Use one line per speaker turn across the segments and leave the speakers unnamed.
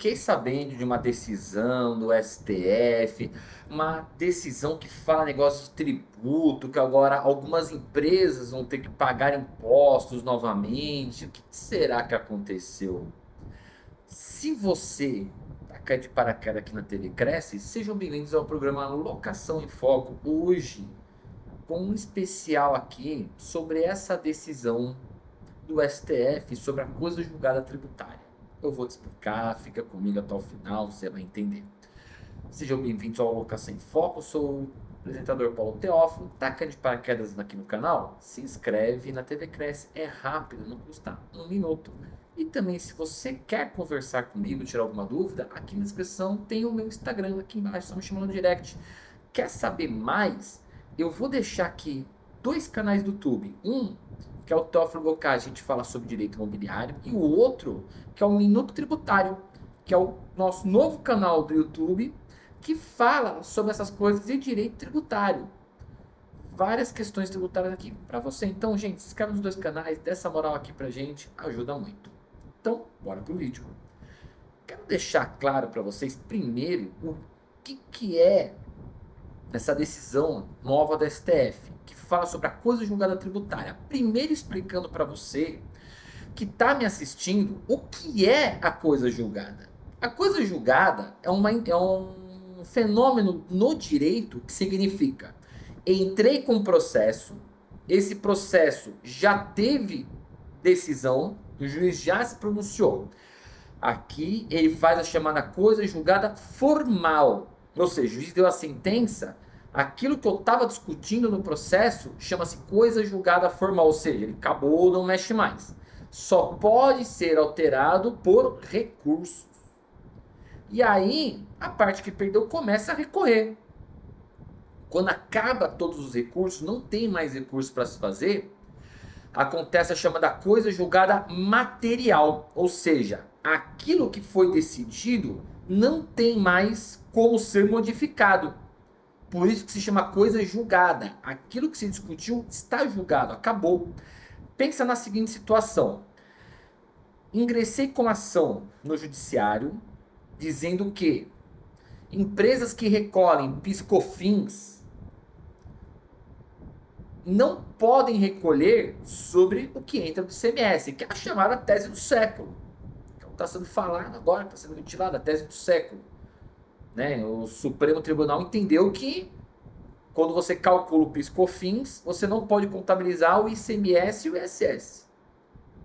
fiquei sabendo de uma decisão do STF, uma decisão que fala negócio de tributo, que agora algumas empresas vão ter que pagar impostos novamente. O que será que aconteceu? Se você tá caindo de paraquedas aqui na TV Cresce, sejam bem-vindos ao programa Locação em Foco. Hoje, com um especial aqui sobre essa decisão do STF sobre a coisa julgada tributária. Eu vou te explicar, fica comigo até o final, você vai entender. Sejam bem-vindos ao Alocação em Foco, sou o apresentador Paulo Teófilo. Taca de paraquedas aqui no canal? Se inscreve na TV Cresce, é rápido, não custa um minuto. E também, se você quer conversar comigo, tirar alguma dúvida, aqui na descrição tem o meu Instagram, aqui embaixo, só me chamando no direct. Quer saber mais? Eu vou deixar aqui dois canais do YouTube. Um que é o Teófilo Gocá, a gente fala sobre direito imobiliário, e o outro, que é o Minuto Tributário, que é o nosso novo canal do YouTube, que fala sobre essas coisas de direito tributário. Várias questões tributárias aqui para você. Então, gente, se inscreve nos dois canais, dessa moral aqui pra gente, ajuda muito. Então, bora pro vídeo. Quero deixar claro para vocês primeiro o que, que é essa decisão nova da STF fala sobre a coisa julgada tributária. Primeiro explicando para você que está me assistindo o que é a coisa julgada. A coisa julgada é, uma, é um fenômeno no direito que significa entrei com um processo, esse processo já teve decisão, o juiz já se pronunciou. Aqui ele faz a chamada coisa julgada formal, ou seja, o juiz deu a sentença aquilo que eu estava discutindo no processo chama-se coisa julgada formal, ou seja, ele acabou, não mexe mais. Só pode ser alterado por recursos. E aí, a parte que perdeu começa a recorrer. Quando acaba todos os recursos, não tem mais recursos para se fazer, acontece a chamada coisa julgada material, ou seja, aquilo que foi decidido não tem mais como ser modificado. Por isso que se chama coisa julgada. Aquilo que se discutiu está julgado, acabou. Pensa na seguinte situação. Ingressei com ação no judiciário dizendo que empresas que recolhem piscofins não podem recolher sobre o que entra do ICMS, que é a chamada tese do século. Está sendo falado agora, está sendo ventilada a tese do século. Né? O Supremo Tribunal entendeu que quando você calcula o PIS/COFINS, você não pode contabilizar o ICMS e o ISS.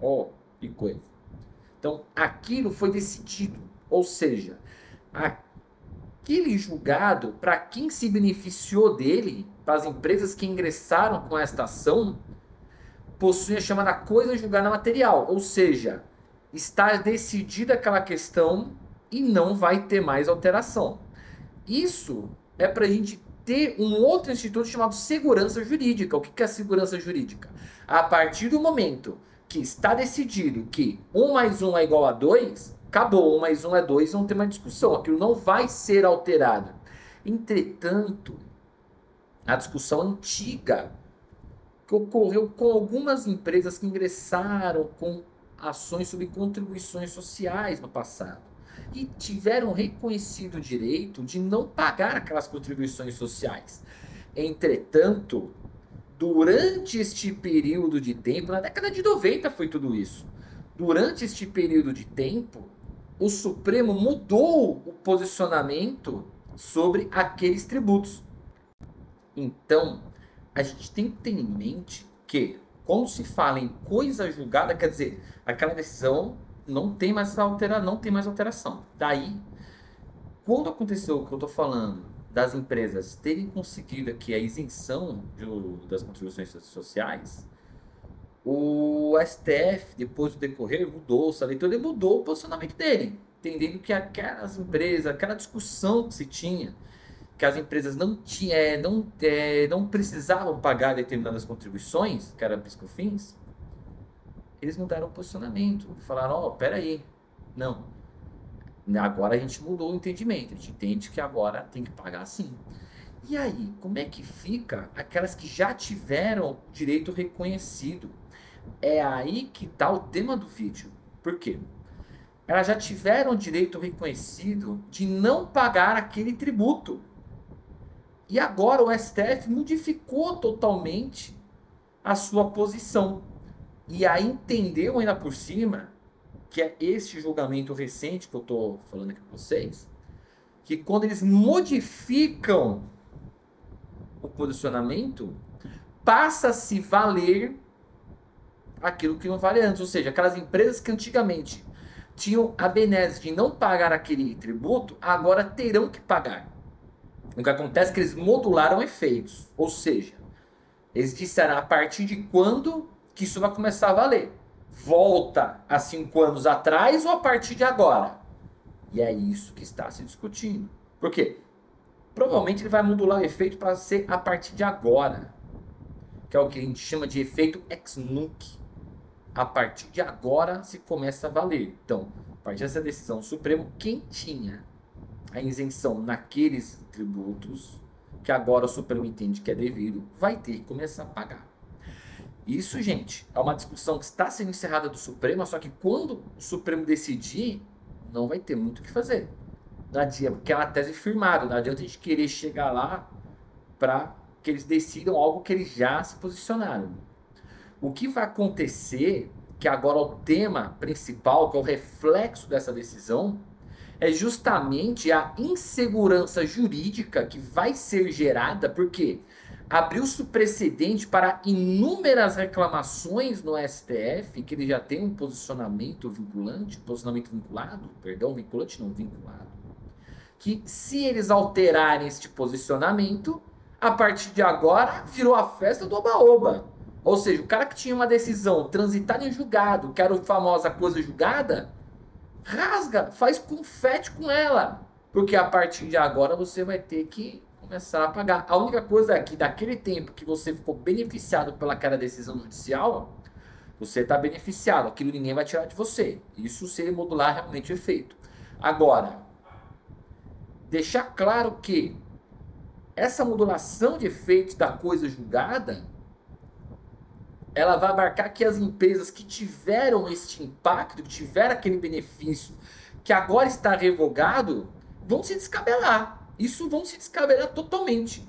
Ó, oh, que coisa. Então, aquilo foi decidido, ou seja, aquele julgado, para quem se beneficiou dele, para as empresas que ingressaram com esta ação, possui a chamada coisa julgada material, ou seja, está decidida aquela questão e não vai ter mais alteração. Isso é para a gente ter um outro instituto chamado segurança jurídica. O que é segurança jurídica? A partir do momento que está decidido que 1 mais 1 é igual a 2, acabou, 1 mais 1 é 2, não tem mais discussão. Aquilo não vai ser alterado. Entretanto, a discussão antiga que ocorreu com algumas empresas que ingressaram com ações sobre contribuições sociais no passado e tiveram reconhecido o direito de não pagar aquelas contribuições sociais. Entretanto, durante este período de tempo, na década de 90 foi tudo isso. Durante este período de tempo, o Supremo mudou o posicionamento sobre aqueles tributos. Então, a gente tem que ter em mente que, quando se fala em coisa julgada, quer dizer, aquela decisão não tem mais altera, não tem mais alteração. Daí, quando aconteceu o que eu estou falando das empresas terem conseguido aqui a isenção de, das contribuições sociais, o STF, depois do decorrer, mudou, o leitura, ele mudou o posicionamento dele, entendendo que aquelas empresas, aquela discussão que se tinha, que as empresas não, tinha, é, não, é, não precisavam pagar determinadas contribuições, que eram piscofins, eles mudaram o posicionamento. Falaram, ó, oh, peraí. Não. Agora a gente mudou o entendimento. A gente entende que agora tem que pagar sim. E aí, como é que fica aquelas que já tiveram direito reconhecido? É aí que está o tema do vídeo. Por quê? elas já tiveram direito reconhecido de não pagar aquele tributo. E agora o STF modificou totalmente a sua posição. E aí entendeu ainda por cima que é este julgamento recente que eu estou falando aqui com vocês, que quando eles modificam o posicionamento, passa a se valer aquilo que não vale antes. Ou seja, aquelas empresas que antigamente tinham a benesse de não pagar aquele tributo, agora terão que pagar. O que acontece é que eles modularam efeitos. Ou seja, eles disseram a partir de quando que isso vai começar a valer. Volta a cinco anos atrás ou a partir de agora? E é isso que está se discutindo. Por quê? Provavelmente ele vai modular o efeito para ser a partir de agora. Que é o que a gente chama de efeito ex nunc. A partir de agora se começa a valer. Então, a partir dessa decisão Supremo, quem tinha a isenção naqueles tributos que agora o Supremo entende que é devido, vai ter que começar a pagar. Isso, gente, é uma discussão que está sendo encerrada do Supremo, só que quando o Supremo decidir, não vai ter muito o que fazer. Não adianta, porque é uma tese firmada, não adianta a gente querer chegar lá para que eles decidam algo que eles já se posicionaram. O que vai acontecer, que agora é o tema principal, que é o reflexo dessa decisão, é justamente a insegurança jurídica que vai ser gerada, porque abriu-se precedente para inúmeras reclamações no STF, que ele já tem um posicionamento vinculante, posicionamento vinculado, perdão, vinculante não vinculado, que se eles alterarem este posicionamento, a partir de agora virou a festa do oba-oba. Ou seja, o cara que tinha uma decisão transitada em julgado, que era a famosa coisa julgada, rasga, faz confete com ela. Porque a partir de agora você vai ter que começar a pagar. A única coisa é que daquele tempo que você ficou beneficiado pelaquela decisão judicial, você está beneficiado. Aquilo ninguém vai tirar de você. Isso se ele modular realmente o efeito. Agora, deixar claro que essa modulação de efeitos da coisa julgada ela vai abarcar que as empresas que tiveram este impacto, que tiveram aquele benefício, que agora está revogado, vão se descabelar. Isso vão se descabelar totalmente.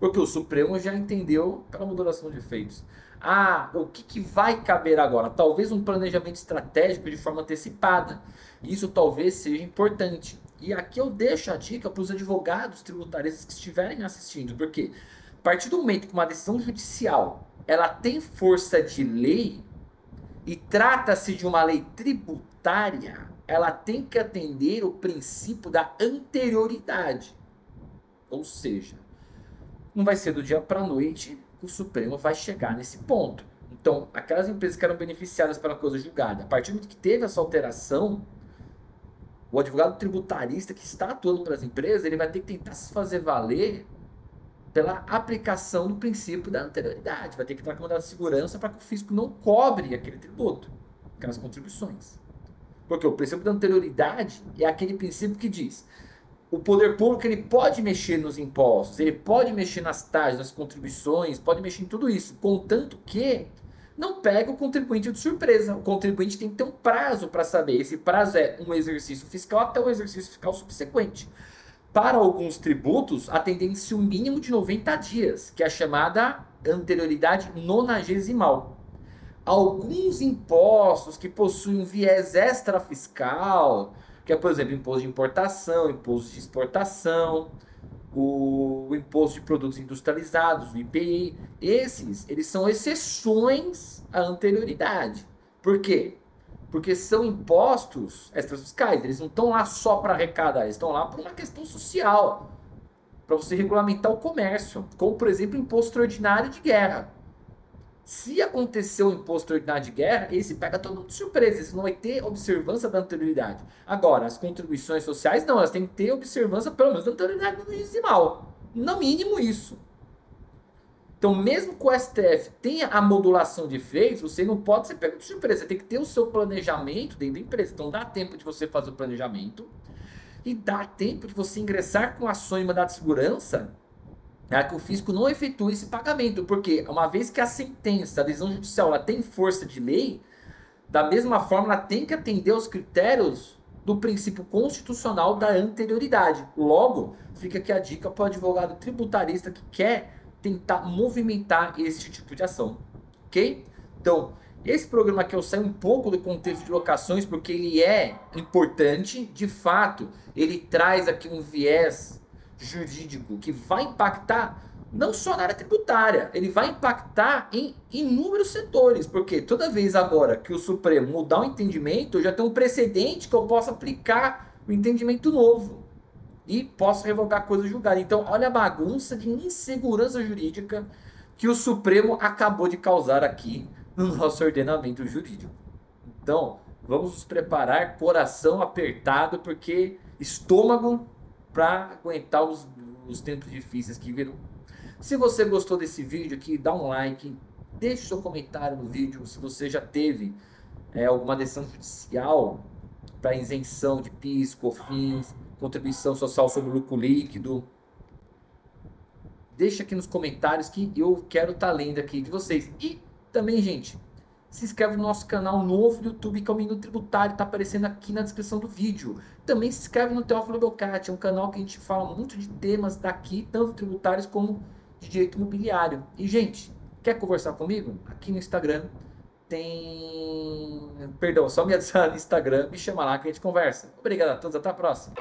Porque o Supremo já entendeu pela modulação de efeitos. Ah, o que, que vai caber agora? Talvez um planejamento estratégico de forma antecipada. Isso talvez seja importante. E aqui eu deixo a dica para os advogados tributaristas que estiverem assistindo, porque a partir do momento que uma decisão judicial ela tem força de lei e trata-se de uma lei tributária, ela tem que atender o princípio da anterioridade. Ou seja, não vai ser do dia para a noite que o Supremo vai chegar nesse ponto. Então, aquelas empresas que eram beneficiadas pela coisa julgada, a partir do momento que teve essa alteração, o advogado tributarista que está atuando para as empresas, ele vai ter que tentar se fazer valer pela aplicação do princípio da anterioridade. Vai ter que entrar com de segurança para que o fisco não cobre aquele tributo, aquelas contribuições. Porque o princípio da anterioridade é aquele princípio que diz o poder público ele pode mexer nos impostos, ele pode mexer nas taxas, nas contribuições, pode mexer em tudo isso, contanto que não pega o contribuinte de surpresa. O contribuinte tem que ter um prazo para saber. Esse prazo é um exercício fiscal até o exercício fiscal subsequente para alguns tributos, a tendência o mínimo de 90 dias, que é a chamada anterioridade nonagesimal. Alguns impostos que possuem um viés extrafiscal, que é, por exemplo, imposto de importação, imposto de exportação, o, o imposto de produtos industrializados, o IPI, esses, eles são exceções à anterioridade. Por quê? Porque são impostos extrafiscais, eles não estão lá só para arrecadar, eles estão lá por uma questão social, para você regulamentar o comércio, como por exemplo imposto extraordinário de guerra. Se acontecer o imposto extraordinário de guerra, esse pega todo mundo de surpresa, isso não vai ter observância da anterioridade. Agora, as contribuições sociais, não, elas têm que ter observância pelo menos da anterioridade decimal. No mínimo isso. Então, mesmo que o STF tenha a modulação de efeitos, você não pode ser pego de surpresa. Você tem que ter o seu planejamento dentro da empresa. Então, dá tempo de você fazer o planejamento e dá tempo de você ingressar com ações mandado de segurança para que o fisco não efetue esse pagamento. Porque, uma vez que a sentença, a decisão judicial, ela tem força de lei, Da mesma forma, ela tem que atender aos critérios do princípio constitucional da anterioridade. Logo, fica aqui a dica para o advogado tributarista que quer tentar movimentar esse tipo de ação. Ok? Então, esse programa aqui eu saio um pouco do contexto de locações porque ele é importante, de fato, ele traz aqui um viés jurídico que vai impactar não só na área tributária, ele vai impactar em inúmeros setores, porque toda vez agora que o Supremo mudar o entendimento, eu já tenho um precedente que eu posso aplicar o entendimento novo e posso revogar coisa julgada. Então, olha a bagunça de insegurança jurídica que o Supremo acabou de causar aqui no nosso ordenamento jurídico. Então, vamos nos preparar, coração apertado, porque estômago para aguentar os, os tempos difíceis que virão. Se você gostou desse vídeo aqui, dá um like, deixe seu comentário no vídeo. Se você já teve é, alguma decisão judicial para isenção de PIS, COFINS, contribuição social sobre lucro líquido, deixa aqui nos comentários que eu quero estar tá lendo aqui de vocês. E também, gente, se inscreve no nosso canal novo do YouTube, que é o Minuto Tributário, está aparecendo aqui na descrição do vídeo. Também se inscreve no Teófilo Belcati, é um canal que a gente fala muito de temas daqui, tanto tributários como de direito imobiliário. E, gente, quer conversar comigo? Aqui no Instagram tem. Perdão, só me adicionar no Instagram, me chama lá que a gente conversa. Obrigado a todos, até a próxima.